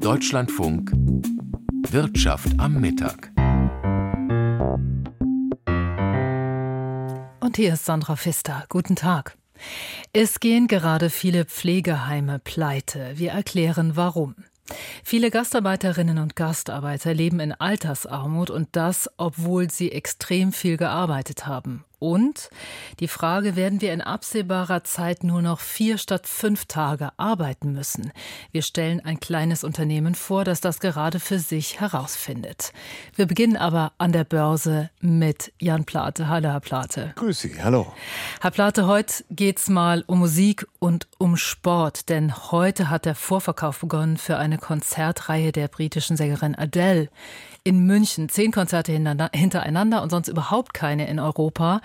Deutschlandfunk Wirtschaft am Mittag. Und hier ist Sandra Pfister. Guten Tag. Es gehen gerade viele Pflegeheime pleite. Wir erklären warum. Viele Gastarbeiterinnen und Gastarbeiter leben in Altersarmut und das, obwohl sie extrem viel gearbeitet haben. Und die Frage, werden wir in absehbarer Zeit nur noch vier statt fünf Tage arbeiten müssen? Wir stellen ein kleines Unternehmen vor, das das gerade für sich herausfindet. Wir beginnen aber an der Börse mit Jan Plate. Hallo, Herr Plate. Grüß Sie, hallo. Herr Plate, heute geht's mal um Musik und um Sport, denn heute hat der Vorverkauf begonnen für eine Konzertreihe der britischen Sängerin Adele in München. Zehn Konzerte hintereinander und sonst überhaupt keine in Europa.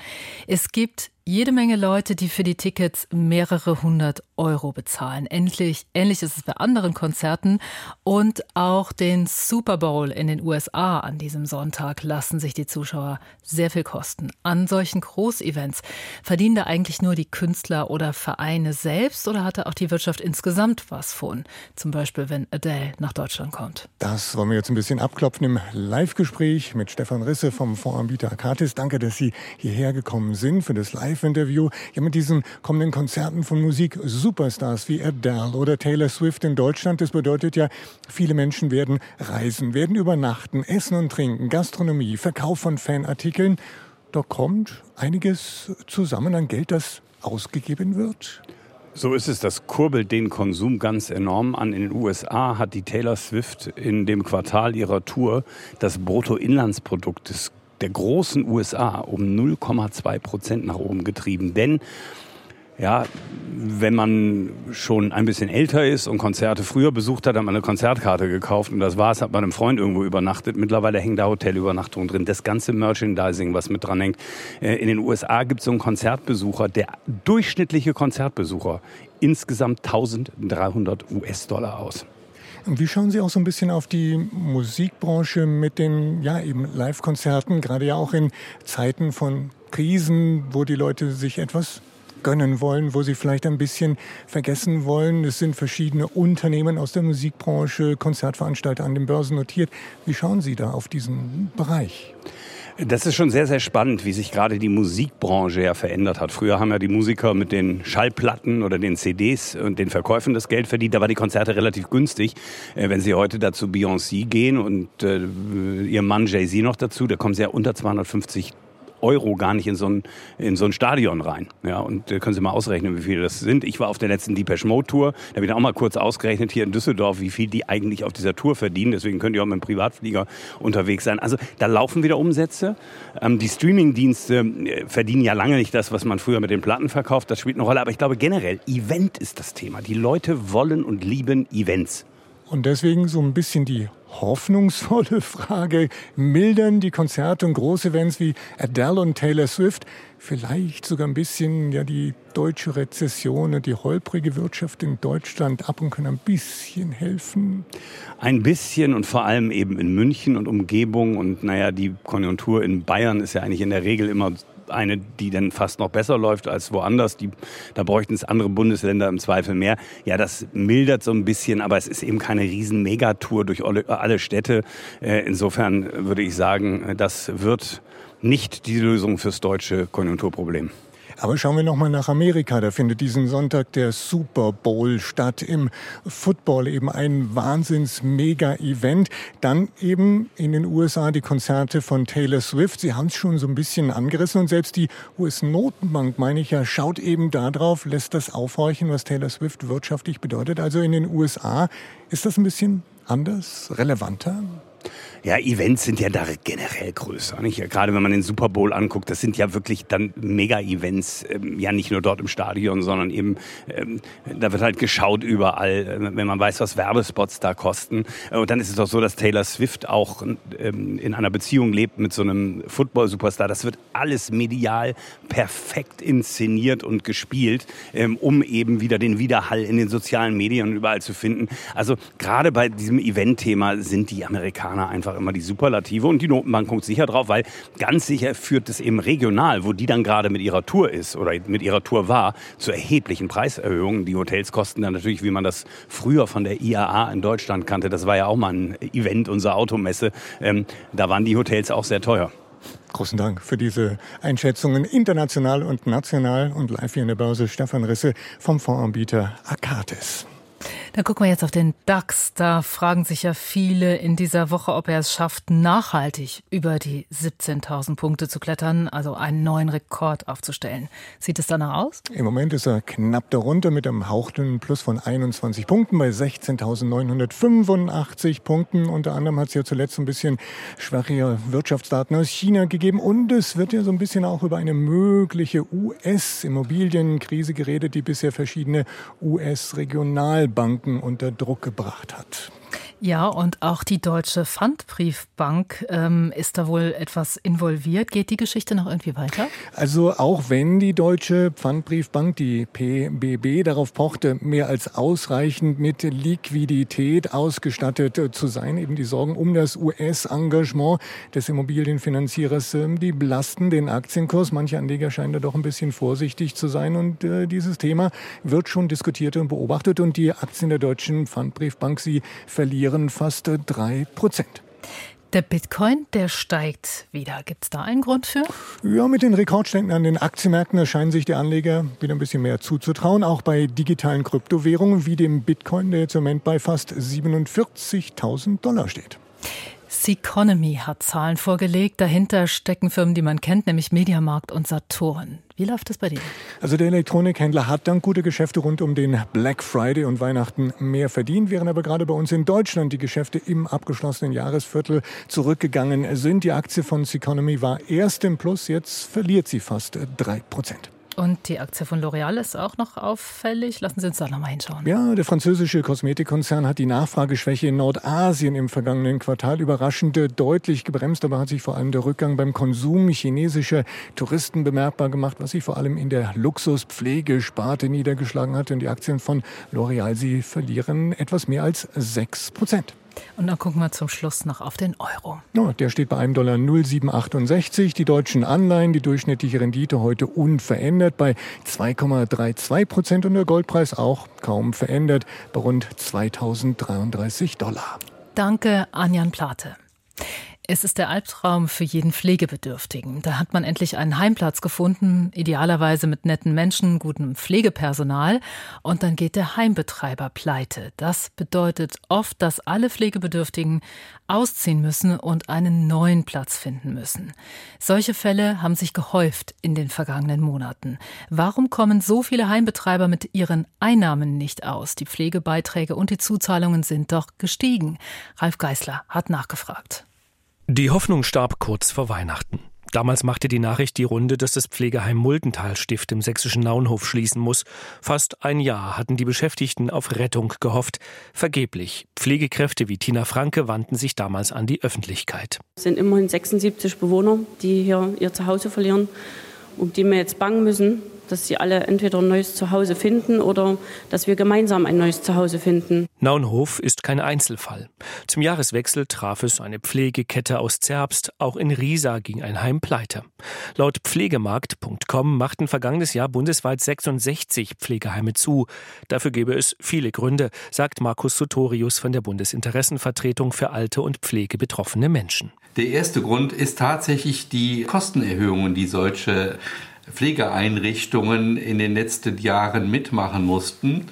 Es gibt jede Menge Leute, die für die Tickets mehrere hundert Euro bezahlen. Endlich, ähnlich ist es bei anderen Konzerten und auch den Super Bowl in den USA an diesem Sonntag lassen sich die Zuschauer sehr viel kosten. An solchen Großevents verdienen da eigentlich nur die Künstler oder Vereine selbst oder hat da auch die Wirtschaft insgesamt was von? Zum Beispiel, wenn Adele nach Deutschland kommt. Das wollen wir jetzt ein bisschen abklopfen im Live-Gespräch mit Stefan Risse vom Fondsanbieter Akatis. Danke, dass Sie hierher gekommen sind für das Live Live-Interview. Ja, mit diesen kommenden Konzerten von Musik-Superstars wie Adele oder Taylor Swift in Deutschland. Das bedeutet ja, viele Menschen werden reisen, werden übernachten, essen und trinken, Gastronomie, Verkauf von Fanartikeln. Da kommt einiges zusammen an Geld, das ausgegeben wird. So ist es, das kurbelt den Konsum ganz enorm an. In den USA hat die Taylor Swift in dem Quartal ihrer Tour das Bruttoinlandsprodukt des der großen USA um 0,2 Prozent nach oben getrieben. Denn ja, wenn man schon ein bisschen älter ist und Konzerte früher besucht hat, hat man eine Konzertkarte gekauft und das war's, hat man einem Freund irgendwo übernachtet. Mittlerweile hängen da Hotelübernachtungen drin, das ganze Merchandising, was mit dran hängt. Äh, in den USA gibt es so einen Konzertbesucher, der durchschnittliche Konzertbesucher insgesamt 1300 US-Dollar aus. Wie schauen Sie auch so ein bisschen auf die Musikbranche mit den ja eben Live-Konzerten, gerade ja auch in Zeiten von Krisen, wo die Leute sich etwas gönnen wollen, wo sie vielleicht ein bisschen vergessen wollen. Es sind verschiedene Unternehmen aus der Musikbranche, Konzertveranstalter an den Börsen notiert. Wie schauen Sie da auf diesen Bereich? Das ist schon sehr, sehr spannend, wie sich gerade die Musikbranche ja verändert hat. Früher haben ja die Musiker mit den Schallplatten oder den CDs und den Verkäufen das Geld verdient. Da waren die Konzerte relativ günstig. Äh, wenn Sie heute dazu Beyoncé gehen und äh, Ihr Mann Jay-Z noch dazu, da kommen Sie ja unter 250 Euro gar nicht in so ein, in so ein Stadion rein. Ja, und äh, können Sie mal ausrechnen, wie viele das sind. Ich war auf der letzten Depeche Mode Tour. Da habe ich auch mal kurz ausgerechnet hier in Düsseldorf, wie viel die eigentlich auf dieser Tour verdienen. Deswegen könnt ihr auch mit dem Privatflieger unterwegs sein. Also da laufen wieder Umsätze. Ähm, die Streamingdienste äh, verdienen ja lange nicht das, was man früher mit den Platten verkauft. Das spielt eine Rolle. Aber ich glaube generell, Event ist das Thema. Die Leute wollen und lieben Events. Und deswegen so ein bisschen die hoffnungsvolle Frage, mildern die Konzerte und Großevents wie Adele und Taylor Swift vielleicht sogar ein bisschen ja, die deutsche Rezession und die holprige Wirtschaft in Deutschland ab und können ein bisschen helfen? Ein bisschen und vor allem eben in München und Umgebung. Und naja, die Konjunktur in Bayern ist ja eigentlich in der Regel immer eine, die dann fast noch besser läuft als woanders. Die, da bräuchten es andere Bundesländer im Zweifel mehr. Ja, das mildert so ein bisschen, aber es ist eben keine riesen Megatour durch alle, Städte. Äh, insofern würde ich sagen, das wird nicht die Lösung fürs deutsche Konjunkturproblem. Aber schauen wir noch mal nach Amerika. Da findet diesen Sonntag der Super Bowl statt. Im Football eben ein Wahnsinns-Mega-Event. Dann eben in den USA die Konzerte von Taylor Swift. Sie haben es schon so ein bisschen angerissen und selbst die US-Notenbank, meine ich ja, schaut eben darauf, lässt das aufhorchen, was Taylor Swift wirtschaftlich bedeutet. Also in den USA ist das ein bisschen anders, relevanter? Ja, Events sind ja da generell größer. Nicht? Gerade wenn man den Super Bowl anguckt, das sind ja wirklich dann Mega-Events. Ähm, ja, nicht nur dort im Stadion, sondern eben, ähm, da wird halt geschaut überall, äh, wenn man weiß, was Werbespots da kosten. Und dann ist es doch so, dass Taylor Swift auch ähm, in einer Beziehung lebt mit so einem Football-Superstar. Das wird alles medial perfekt inszeniert und gespielt, ähm, um eben wieder den Widerhall in den sozialen Medien und überall zu finden. Also gerade bei diesem Event-Thema sind die Amerikaner einfach immer die Superlative und die Notenbank guckt sicher drauf, weil ganz sicher führt es eben regional, wo die dann gerade mit ihrer Tour ist oder mit ihrer Tour war, zu erheblichen Preiserhöhungen. Die Hotels kosten dann natürlich, wie man das früher von der IAA in Deutschland kannte, das war ja auch mal ein Event, unsere Automesse, ähm, da waren die Hotels auch sehr teuer. Großen Dank für diese Einschätzungen international und national und live hier in der Börse Stefan Risse vom Fondsanbieter Akates. Dann gucken wir jetzt auf den DAX. Da fragen sich ja viele in dieser Woche, ob er es schafft, nachhaltig über die 17.000 Punkte zu klettern, also einen neuen Rekord aufzustellen. Sieht es danach aus? Im Moment ist er knapp darunter mit einem hauchten Plus von 21 Punkten bei 16.985 Punkten. Unter anderem hat es ja zuletzt ein bisschen schwache Wirtschaftsdaten aus China gegeben und es wird ja so ein bisschen auch über eine mögliche US-Immobilienkrise geredet, die bisher verschiedene US-Regionalbanken Banken unter Druck gebracht hat. Ja, und auch die Deutsche Pfandbriefbank ähm, ist da wohl etwas involviert. Geht die Geschichte noch irgendwie weiter? Also auch wenn die Deutsche Pfandbriefbank, die PBB, darauf pochte, mehr als ausreichend mit Liquidität ausgestattet äh, zu sein, eben die Sorgen um das US-Engagement des Immobilienfinanzierers, äh, die belasten den Aktienkurs. Manche Anleger scheinen da doch ein bisschen vorsichtig zu sein und äh, dieses Thema wird schon diskutiert und beobachtet und die Aktien der Deutschen Pfandbriefbank, sie verlieren fast drei Prozent. Der Bitcoin, der steigt wieder. Gibt es da einen Grund für? Ja, mit den Rekordständen an den Aktienmärkten erscheinen sich die Anleger wieder ein bisschen mehr zuzutrauen. Auch bei digitalen Kryptowährungen wie dem Bitcoin, der jetzt im Moment bei fast 47.000 Dollar steht. Seconomy hat Zahlen vorgelegt. Dahinter stecken Firmen, die man kennt, nämlich Mediamarkt und Saturn. Wie läuft das bei dir? Also der Elektronikhändler hat dank gute Geschäfte rund um den Black Friday und Weihnachten mehr verdient, während aber gerade bei uns in Deutschland die Geschäfte im abgeschlossenen Jahresviertel zurückgegangen sind. Die Aktie von Seconomy war erst im Plus, jetzt verliert sie fast drei Prozent. Und die Aktie von L'Oreal ist auch noch auffällig. Lassen Sie uns da nochmal hinschauen. Ja, der französische Kosmetikkonzern hat die Nachfrageschwäche in Nordasien im vergangenen Quartal überraschend deutlich gebremst. Aber hat sich vor allem der Rückgang beim Konsum chinesischer Touristen bemerkbar gemacht, was sich vor allem in der Luxuspflegesparte niedergeschlagen hat. Und die Aktien von L'Oreal, sie verlieren etwas mehr als 6 Prozent. Und dann gucken wir zum Schluss noch auf den Euro. Ja, der steht bei einem Dollar 0,768. Die deutschen Anleihen, die durchschnittliche Rendite heute unverändert bei 2,32 Prozent und der Goldpreis auch kaum verändert bei rund 2033 Dollar. Danke, Anjan Plate. Es ist der Albtraum für jeden Pflegebedürftigen. Da hat man endlich einen Heimplatz gefunden, idealerweise mit netten Menschen, gutem Pflegepersonal. Und dann geht der Heimbetreiber pleite. Das bedeutet oft, dass alle Pflegebedürftigen ausziehen müssen und einen neuen Platz finden müssen. Solche Fälle haben sich gehäuft in den vergangenen Monaten. Warum kommen so viele Heimbetreiber mit ihren Einnahmen nicht aus? Die Pflegebeiträge und die Zuzahlungen sind doch gestiegen. Ralf Geißler hat nachgefragt. Die Hoffnung starb kurz vor Weihnachten. Damals machte die Nachricht die Runde, dass das Pflegeheim Muldentalstift im sächsischen Naunhof schließen muss. Fast ein Jahr hatten die Beschäftigten auf Rettung gehofft. Vergeblich. Pflegekräfte wie Tina Franke wandten sich damals an die Öffentlichkeit. Es sind immerhin 76 Bewohner, die hier ihr Zuhause verlieren, um die wir jetzt bangen müssen dass sie alle entweder ein neues Zuhause finden oder dass wir gemeinsam ein neues Zuhause finden. Naunhof ist kein Einzelfall. Zum Jahreswechsel traf es eine Pflegekette aus Zerbst. Auch in Riesa ging ein Heim pleite. Laut Pflegemarkt.com machten vergangenes Jahr bundesweit 66 Pflegeheime zu. Dafür gäbe es viele Gründe, sagt Markus Sotorius von der Bundesinteressenvertretung für alte und pflegebetroffene Menschen. Der erste Grund ist tatsächlich die Kostenerhöhungen, die solche Pflegeeinrichtungen in den letzten Jahren mitmachen mussten.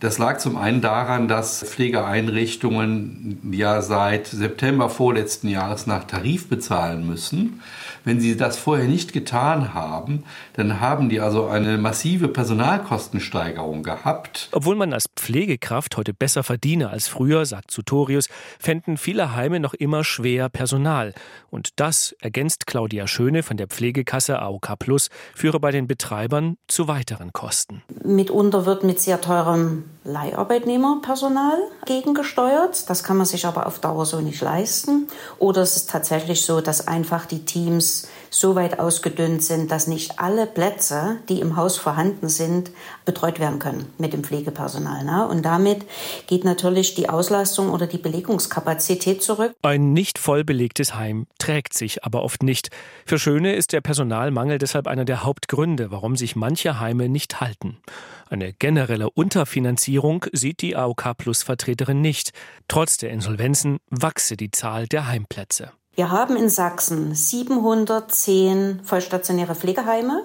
Das lag zum einen daran, dass Pflegeeinrichtungen ja seit September vorletzten Jahres nach Tarif bezahlen müssen. Wenn sie das vorher nicht getan haben, dann haben die also eine massive Personalkostensteigerung gehabt. Obwohl man als Pflegekraft heute besser verdiene als früher, sagt Sutorius, fänden viele Heime noch immer schwer Personal. Und das, ergänzt Claudia Schöne von der Pflegekasse AOK Plus, führe bei den Betreibern zu weiteren Kosten. Mitunter wird mit sehr teurem Leiharbeitnehmerpersonal gegengesteuert. Das kann man sich aber auf Dauer so nicht leisten. Oder es ist tatsächlich so, dass einfach die Teams so weit ausgedünnt sind, dass nicht alle Plätze, die im Haus vorhanden sind, betreut werden können mit dem Pflegepersonal. Ne? Und damit geht natürlich die Auslastung oder die Belegungskapazität zurück. Ein nicht voll belegtes Heim trägt sich aber oft nicht. Für Schöne ist der Personalmangel deshalb einer der Hauptgründe, warum sich manche Heime nicht halten. Eine generelle Unterfinanzierung sieht die AOK Plus Vertreterin nicht. Trotz der Insolvenzen wachse die Zahl der Heimplätze. Wir haben in Sachsen 710 vollstationäre Pflegeheime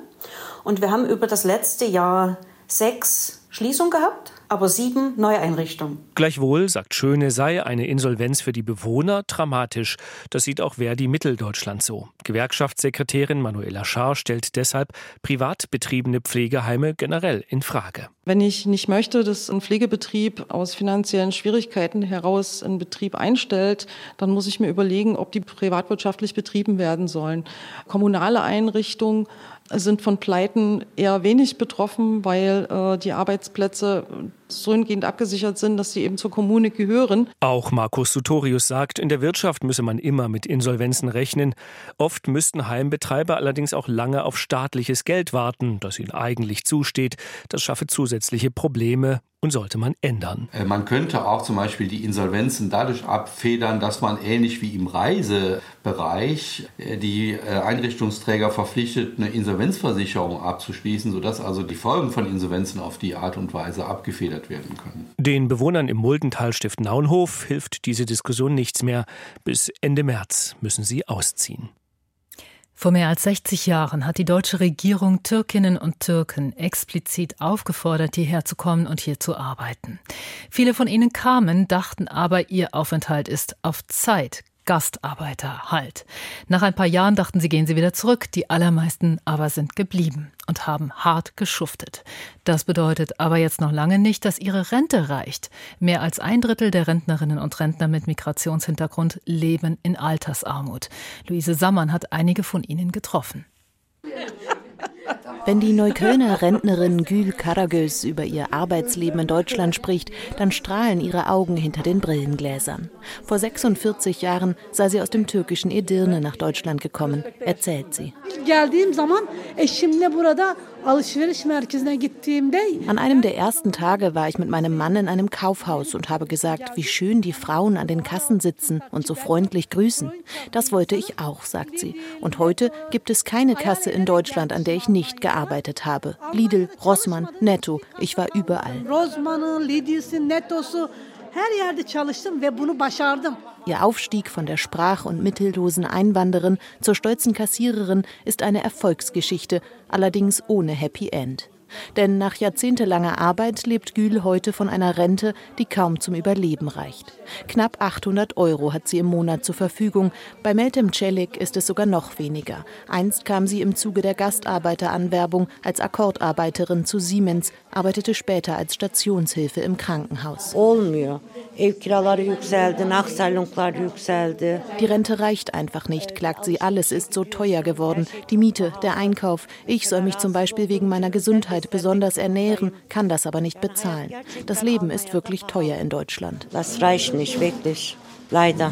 und wir haben über das letzte Jahr sechs Schließungen gehabt aber sieben Neueinrichtungen. Gleichwohl, sagt Schöne, sei eine Insolvenz für die Bewohner dramatisch. Das sieht auch Verdi Mitteldeutschland so. Gewerkschaftssekretärin Manuela Schaar stellt deshalb privat betriebene Pflegeheime generell in Frage. Wenn ich nicht möchte, dass ein Pflegebetrieb aus finanziellen Schwierigkeiten heraus einen Betrieb einstellt, dann muss ich mir überlegen, ob die privatwirtschaftlich betrieben werden sollen. Kommunale Einrichtungen sind von Pleiten eher wenig betroffen, weil äh, die Arbeitsplätze so hingehend abgesichert sind, dass sie eben zur Kommune gehören. Auch Markus Sutorius sagt, in der Wirtschaft müsse man immer mit Insolvenzen rechnen. Oft müssten Heimbetreiber allerdings auch lange auf staatliches Geld warten, das ihnen eigentlich zusteht. Das schaffe zusätzliche Probleme und sollte man ändern. Äh, man könnte auch zum Beispiel die Insolvenzen dadurch abfedern, dass man ähnlich wie im Reisebereich äh, die äh, Einrichtungsträger verpflichtet, eine Insolvenzversicherung abzuschließen, sodass also die Folgen von Insolvenzen auf die Art und Weise abgefedert werden können. Den Bewohnern im Muldentalstift Naunhof hilft diese Diskussion nichts mehr. Bis Ende März müssen sie ausziehen. Vor mehr als 60 Jahren hat die deutsche Regierung Türkinnen und Türken explizit aufgefordert, hierher zu kommen und hier zu arbeiten. Viele von ihnen kamen, dachten aber, ihr Aufenthalt ist auf Zeit Gastarbeiter halt. Nach ein paar Jahren dachten sie, gehen sie wieder zurück. Die allermeisten aber sind geblieben und haben hart geschuftet. Das bedeutet aber jetzt noch lange nicht, dass ihre Rente reicht. Mehr als ein Drittel der Rentnerinnen und Rentner mit Migrationshintergrund leben in Altersarmut. Luise Sammann hat einige von ihnen getroffen. Wenn die Neuköllner Rentnerin Gül Karagöz über ihr Arbeitsleben in Deutschland spricht, dann strahlen ihre Augen hinter den Brillengläsern. Vor 46 Jahren sei sie aus dem türkischen Edirne nach Deutschland gekommen, erzählt sie. An einem der ersten Tage war ich mit meinem Mann in einem Kaufhaus und habe gesagt, wie schön die Frauen an den Kassen sitzen und so freundlich grüßen. Das wollte ich auch, sagt sie. Und heute gibt es keine Kasse in Deutschland, an der ich nicht gearbeitet habe. Lidl, Rossmann, Netto, ich war überall. Ihr Aufstieg von der sprach- und mittellosen Einwanderin zur stolzen Kassiererin ist eine Erfolgsgeschichte, allerdings ohne Happy End. Denn nach jahrzehntelanger Arbeit lebt Gül heute von einer Rente, die kaum zum Überleben reicht. Knapp 800 Euro hat sie im Monat zur Verfügung. Bei Meltem Celik ist es sogar noch weniger. Einst kam sie im Zuge der Gastarbeiteranwerbung als Akkordarbeiterin zu Siemens, arbeitete später als Stationshilfe im Krankenhaus. Die Rente reicht einfach nicht, klagt sie. Alles ist so teuer geworden. Die Miete, der Einkauf. Ich soll mich zum Beispiel wegen meiner Gesundheit besonders ernähren, kann das aber nicht bezahlen. Das Leben ist wirklich teuer in Deutschland. Das reicht nicht wirklich. Leider.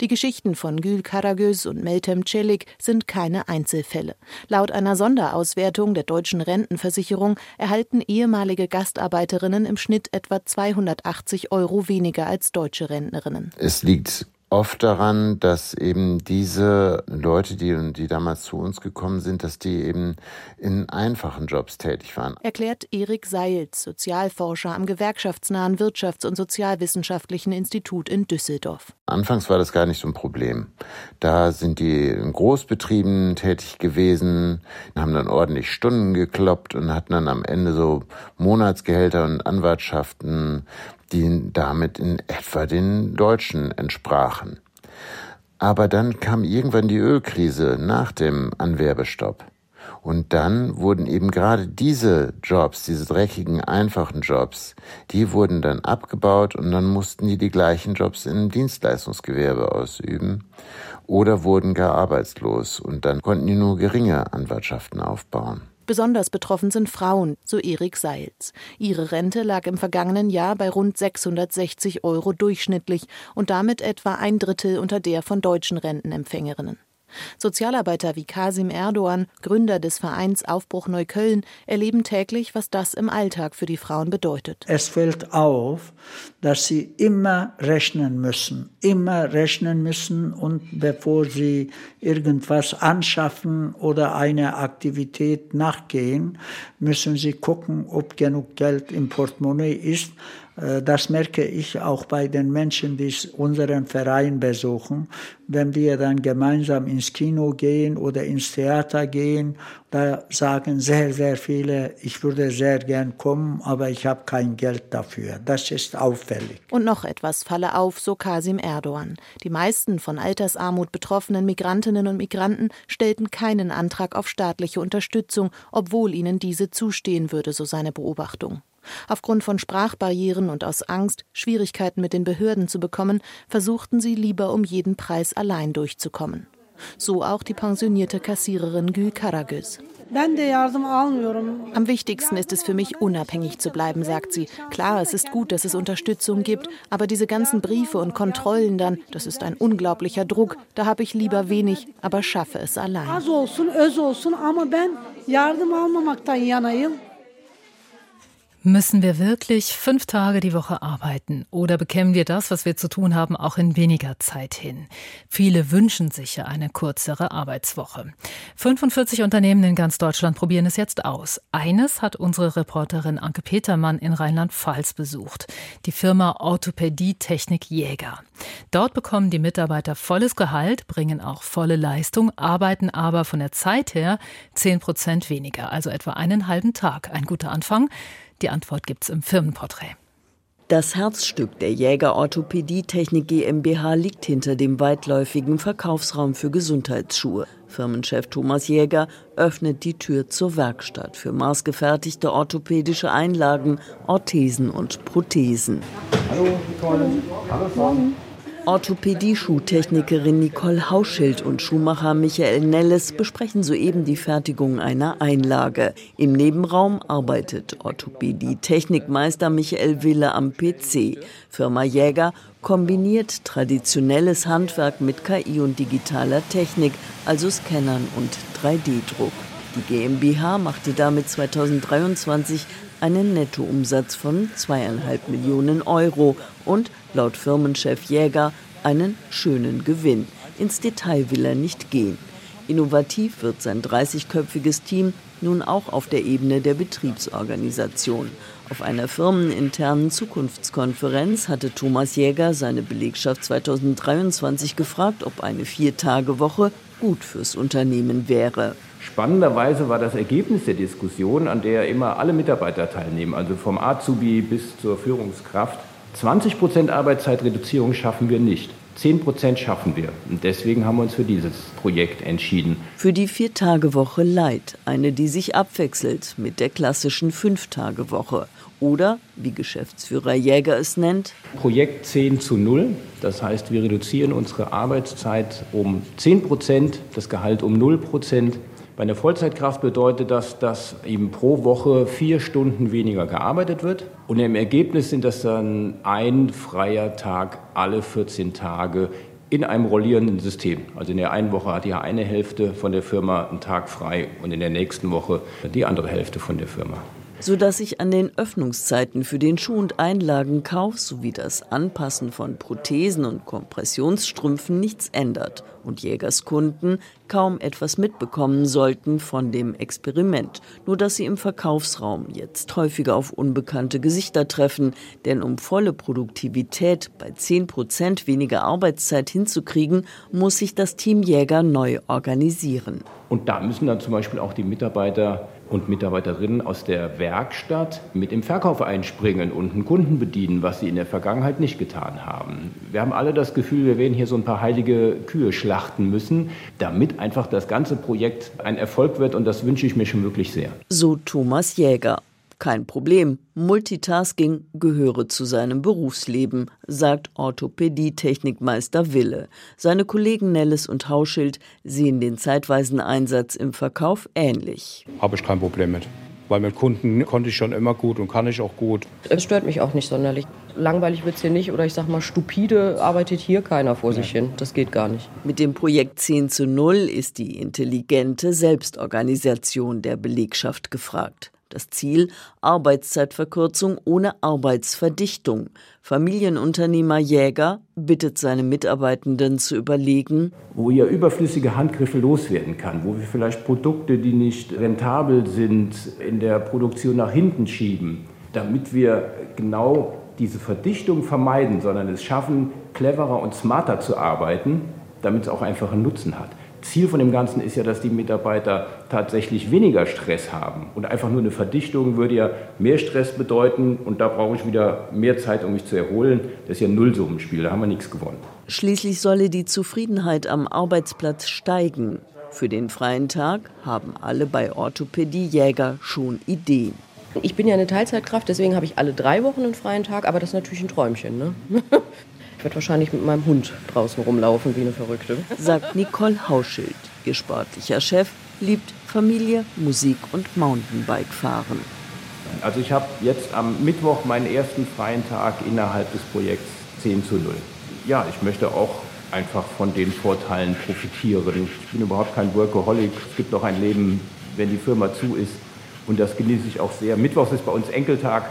Die Geschichten von Gül Karagöz und Meltem Celik sind keine Einzelfälle. Laut einer Sonderauswertung der deutschen Rentenversicherung erhalten ehemalige Gastarbeiterinnen im Schnitt etwa 280 Euro weniger als deutsche Rentnerinnen. Es liegt oft daran, dass eben diese Leute, die, die damals zu uns gekommen sind, dass die eben in einfachen Jobs tätig waren. Erklärt Erik Seils, Sozialforscher am gewerkschaftsnahen Wirtschafts- und Sozialwissenschaftlichen Institut in Düsseldorf. Anfangs war das gar nicht so ein Problem. Da sind die in Großbetrieben tätig gewesen, haben dann ordentlich Stunden gekloppt und hatten dann am Ende so Monatsgehälter und Anwartschaften die damit in etwa den Deutschen entsprachen. Aber dann kam irgendwann die Ölkrise nach dem Anwerbestopp. Und dann wurden eben gerade diese Jobs, diese dreckigen, einfachen Jobs, die wurden dann abgebaut und dann mussten die die gleichen Jobs im Dienstleistungsgewerbe ausüben oder wurden gar arbeitslos und dann konnten die nur geringe Anwartschaften aufbauen. Besonders betroffen sind Frauen, so Erik Seils. Ihre Rente lag im vergangenen Jahr bei rund 660 Euro durchschnittlich und damit etwa ein Drittel unter der von deutschen Rentenempfängerinnen. Sozialarbeiter wie Kasim Erdogan, Gründer des Vereins Aufbruch Neukölln, erleben täglich, was das im Alltag für die Frauen bedeutet. Es fällt auf, dass sie immer rechnen müssen, immer rechnen müssen und bevor sie irgendwas anschaffen oder einer Aktivität nachgehen, müssen sie gucken, ob genug Geld im Portemonnaie ist das merke ich auch bei den Menschen, die unseren Verein besuchen. Wenn wir dann gemeinsam ins Kino gehen oder ins Theater gehen, da sagen sehr, sehr viele, ich würde sehr gern kommen, aber ich habe kein Geld dafür. Das ist auffällig. Und noch etwas falle auf, so Kasim Erdogan. Die meisten von Altersarmut betroffenen Migrantinnen und Migranten stellten keinen Antrag auf staatliche Unterstützung, obwohl ihnen diese zustehen würde, so seine Beobachtung. Aufgrund von Sprachbarrieren und aus Angst, Schwierigkeiten mit den Behörden zu bekommen, versuchten sie lieber um jeden Preis allein durchzukommen. So auch die pensionierte Kassiererin Gül Karagöz. Am wichtigsten ist es für mich, unabhängig zu bleiben, sagt sie. Klar, es ist gut, dass es Unterstützung gibt, aber diese ganzen Briefe und Kontrollen dann, das ist ein unglaublicher Druck. Da habe ich lieber wenig, aber schaffe es allein. Müssen wir wirklich fünf Tage die Woche arbeiten oder bekämen wir das, was wir zu tun haben, auch in weniger Zeit hin? Viele wünschen sich ja eine kürzere Arbeitswoche. 45 Unternehmen in ganz Deutschland probieren es jetzt aus. Eines hat unsere Reporterin Anke Petermann in Rheinland-Pfalz besucht. Die Firma Orthopädie Technik Jäger. Dort bekommen die Mitarbeiter volles Gehalt, bringen auch volle Leistung, arbeiten aber von der Zeit her zehn Prozent weniger, also etwa einen halben Tag. Ein guter Anfang. Die Antwort gibt's im Firmenporträt. Das Herzstück der Jäger Orthopädie Technik GmbH liegt hinter dem weitläufigen Verkaufsraum für Gesundheitsschuhe. Firmenchef Thomas Jäger öffnet die Tür zur Werkstatt für maßgefertigte orthopädische Einlagen, Orthesen und Prothesen. Hallo, Nicole. Hallo, Hallo. Orthopädie-Schuhtechnikerin Nicole Hauschild und Schuhmacher Michael Nelles besprechen soeben die Fertigung einer Einlage. Im Nebenraum arbeitet Orthopädie-Technikmeister Michael Wille am PC. Firma Jäger kombiniert traditionelles Handwerk mit KI und digitaler Technik, also Scannern und 3D-Druck. Die GmbH machte damit 2023 einen Nettoumsatz von zweieinhalb Millionen Euro und laut Firmenchef Jäger einen schönen Gewinn. Ins Detail will er nicht gehen. Innovativ wird sein 30-köpfiges Team nun auch auf der Ebene der Betriebsorganisation. Auf einer firmeninternen Zukunftskonferenz hatte Thomas Jäger seine Belegschaft 2023 gefragt, ob eine Vier-Tage-Woche gut fürs Unternehmen wäre. Spannenderweise war das Ergebnis der Diskussion, an der immer alle Mitarbeiter teilnehmen, also vom Azubi bis zur Führungskraft, 20 Prozent Arbeitszeitreduzierung schaffen wir nicht. 10 Prozent schaffen wir. Und deswegen haben wir uns für dieses Projekt entschieden. Für die Vier-Tage-Woche Light, eine, die sich abwechselt mit der klassischen Fünf-Tage-Woche. Oder, wie Geschäftsführer Jäger es nennt, Projekt 10 zu 0. Das heißt, wir reduzieren unsere Arbeitszeit um 10 Prozent, das Gehalt um 0 Prozent. Bei einer Vollzeitkraft bedeutet das, dass eben pro Woche vier Stunden weniger gearbeitet wird. Und im Ergebnis sind das dann ein freier Tag alle 14 Tage in einem rollierenden System. Also in der einen Woche hat ja eine Hälfte von der Firma einen Tag frei und in der nächsten Woche die andere Hälfte von der Firma sodass sich an den Öffnungszeiten für den Schuh- und Einlagenkauf sowie das Anpassen von Prothesen und Kompressionsstrümpfen nichts ändert und Jägers Kunden kaum etwas mitbekommen sollten von dem Experiment, nur dass sie im Verkaufsraum jetzt häufiger auf unbekannte Gesichter treffen, denn um volle Produktivität bei 10 Prozent weniger Arbeitszeit hinzukriegen, muss sich das Team Jäger neu organisieren. Und da müssen dann zum Beispiel auch die Mitarbeiter und Mitarbeiterinnen aus der Werkstatt mit im Verkauf einspringen und einen Kunden bedienen, was sie in der Vergangenheit nicht getan haben. Wir haben alle das Gefühl, wir werden hier so ein paar heilige Kühe schlachten müssen, damit einfach das ganze Projekt ein Erfolg wird und das wünsche ich mir schon wirklich sehr. So Thomas Jäger. Kein Problem, Multitasking gehöre zu seinem Berufsleben, sagt Orthopädie-Technikmeister Wille. Seine Kollegen Nelles und Hauschild sehen den zeitweisen Einsatz im Verkauf ähnlich. Habe ich kein Problem mit weil mit Kunden konnte ich schon immer gut und kann ich auch gut. Es stört mich auch nicht sonderlich. Langweilig wird es hier nicht oder ich sag mal, stupide arbeitet hier keiner vor sich hin. Das geht gar nicht. Mit dem Projekt 10 zu 0 ist die intelligente Selbstorganisation der Belegschaft gefragt. Das Ziel Arbeitszeitverkürzung ohne Arbeitsverdichtung. Familienunternehmer Jäger bittet seine Mitarbeitenden zu überlegen, wo ihr überflüssige Handgriffe loswerden kann, wo wir vielleicht Produkte, die nicht rentabel sind, in der Produktion nach hinten schieben, damit wir genau diese Verdichtung vermeiden, sondern es schaffen, cleverer und smarter zu arbeiten, damit es auch einfach einen Nutzen hat. Ziel von dem Ganzen ist ja, dass die Mitarbeiter tatsächlich weniger Stress haben. Und einfach nur eine Verdichtung würde ja mehr Stress bedeuten und da brauche ich wieder mehr Zeit, um mich zu erholen. Das ist ja ein Nullsummenspiel, da haben wir nichts gewonnen. Schließlich solle die Zufriedenheit am Arbeitsplatz steigen. Für den freien Tag haben alle bei Orthopädie Jäger schon Ideen. Ich bin ja eine Teilzeitkraft, deswegen habe ich alle drei Wochen einen freien Tag, aber das ist natürlich ein Träumchen. Ne? Ich werde wahrscheinlich mit meinem Hund draußen rumlaufen wie eine Verrückte. Sagt Nicole Hauschild. Ihr sportlicher Chef liebt Familie, Musik und Mountainbike-Fahren. Also ich habe jetzt am Mittwoch meinen ersten freien Tag innerhalb des Projekts 10 zu 0. Ja, ich möchte auch einfach von den Vorteilen profitieren. Ich bin überhaupt kein Workaholic. Es gibt auch ein Leben, wenn die Firma zu ist. Und das genieße ich auch sehr. Mittwochs ist bei uns Enkeltag.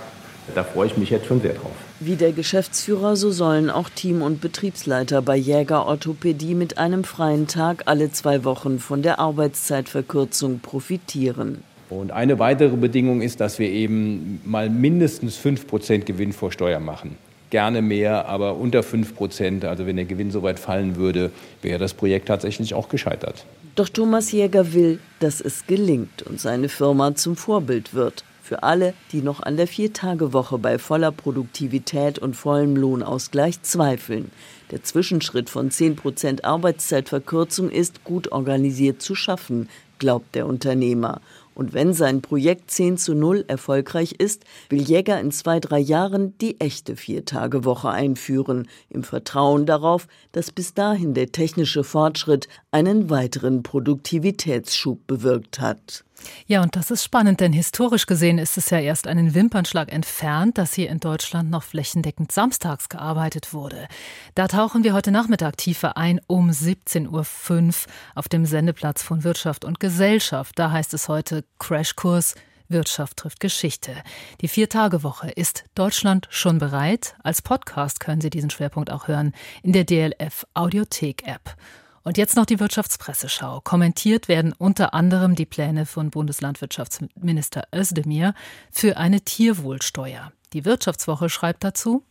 Da freue ich mich jetzt schon sehr drauf. Wie der Geschäftsführer, so sollen auch Team- und Betriebsleiter bei Jäger Orthopädie mit einem freien Tag alle zwei Wochen von der Arbeitszeitverkürzung profitieren. Und eine weitere Bedingung ist, dass wir eben mal mindestens 5% Gewinn vor Steuer machen. Gerne mehr, aber unter 5%, also wenn der Gewinn so weit fallen würde, wäre das Projekt tatsächlich auch gescheitert. Doch Thomas Jäger will, dass es gelingt und seine Firma zum Vorbild wird für alle, die noch an der Viertagewoche bei voller Produktivität und vollem Lohnausgleich zweifeln. Der Zwischenschritt von 10 Prozent Arbeitszeitverkürzung ist gut organisiert zu schaffen, glaubt der Unternehmer. Und wenn sein Projekt 10 zu 0 erfolgreich ist, will Jäger in zwei, drei Jahren die echte Viertagewoche einführen, im Vertrauen darauf, dass bis dahin der technische Fortschritt einen weiteren Produktivitätsschub bewirkt hat. Ja, und das ist spannend, denn historisch gesehen ist es ja erst einen Wimpernschlag entfernt, dass hier in Deutschland noch flächendeckend samstags gearbeitet wurde. Da tauchen wir heute Nachmittag tiefer ein um 17.05 Uhr auf dem Sendeplatz von Wirtschaft und Gesellschaft. Da heißt es heute Crashkurs Wirtschaft trifft Geschichte. Die Vier-Tage-Woche ist Deutschland schon bereit. Als Podcast können Sie diesen Schwerpunkt auch hören in der DLF Audiothek-App. Und jetzt noch die Wirtschaftspresseschau. Kommentiert werden unter anderem die Pläne von Bundeslandwirtschaftsminister Özdemir für eine Tierwohlsteuer. Die Wirtschaftswoche schreibt dazu,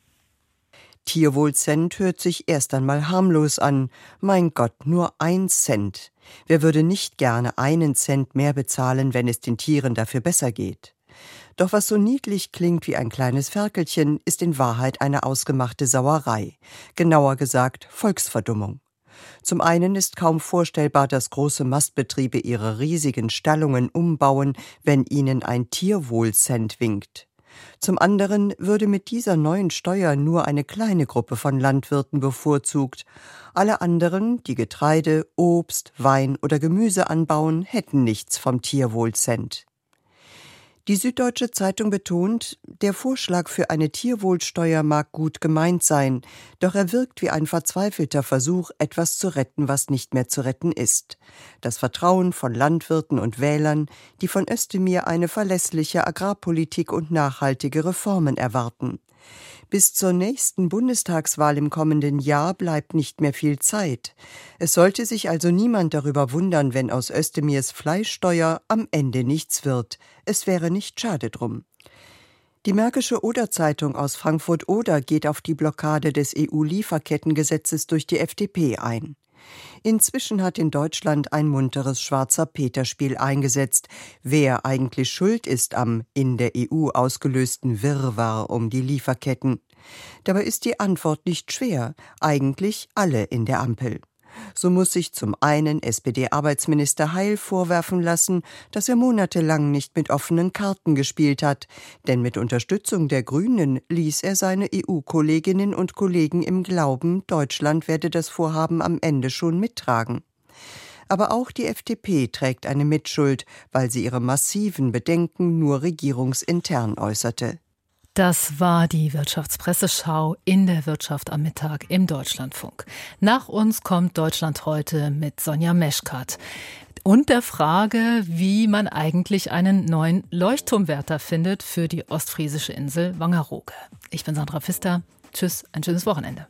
Tierwohlcent hört sich erst einmal harmlos an. Mein Gott, nur ein Cent. Wer würde nicht gerne einen Cent mehr bezahlen, wenn es den Tieren dafür besser geht? Doch was so niedlich klingt wie ein kleines Ferkelchen, ist in Wahrheit eine ausgemachte Sauerei. Genauer gesagt Volksverdummung. Zum einen ist kaum vorstellbar, dass große Mastbetriebe ihre riesigen Stallungen umbauen, wenn ihnen ein Tierwohlcent winkt. Zum anderen würde mit dieser neuen Steuer nur eine kleine Gruppe von Landwirten bevorzugt. Alle anderen, die Getreide, Obst, Wein oder Gemüse anbauen, hätten nichts vom Tierwohlcent. Die Süddeutsche Zeitung betont, der Vorschlag für eine Tierwohlsteuer mag gut gemeint sein, doch er wirkt wie ein verzweifelter Versuch, etwas zu retten, was nicht mehr zu retten ist. Das Vertrauen von Landwirten und Wählern, die von Östemir eine verlässliche Agrarpolitik und nachhaltige Reformen erwarten. Bis zur nächsten Bundestagswahl im kommenden Jahr bleibt nicht mehr viel Zeit. Es sollte sich also niemand darüber wundern, wenn aus Östemirs Fleischsteuer am Ende nichts wird. Es wäre nicht schade drum. Die Märkische Oder-Zeitung aus Frankfurt-Oder geht auf die Blockade des EU-Lieferkettengesetzes durch die FDP ein. Inzwischen hat in Deutschland ein munteres schwarzer Peterspiel eingesetzt, wer eigentlich schuld ist am in der EU ausgelösten Wirrwarr um die Lieferketten. Dabei ist die Antwort nicht schwer, eigentlich alle in der Ampel. So muss sich zum einen SPD-Arbeitsminister Heil vorwerfen lassen, dass er monatelang nicht mit offenen Karten gespielt hat, denn mit Unterstützung der Grünen ließ er seine EU-Kolleginnen und Kollegen im Glauben, Deutschland werde das Vorhaben am Ende schon mittragen. Aber auch die FDP trägt eine Mitschuld, weil sie ihre massiven Bedenken nur regierungsintern äußerte. Das war die Wirtschaftspresseschau in der Wirtschaft am Mittag im Deutschlandfunk. Nach uns kommt Deutschland heute mit Sonja Meschkat und der Frage, wie man eigentlich einen neuen Leuchtturmwärter findet für die ostfriesische Insel Wangerooge. Ich bin Sandra Pfister. Tschüss, ein schönes Wochenende.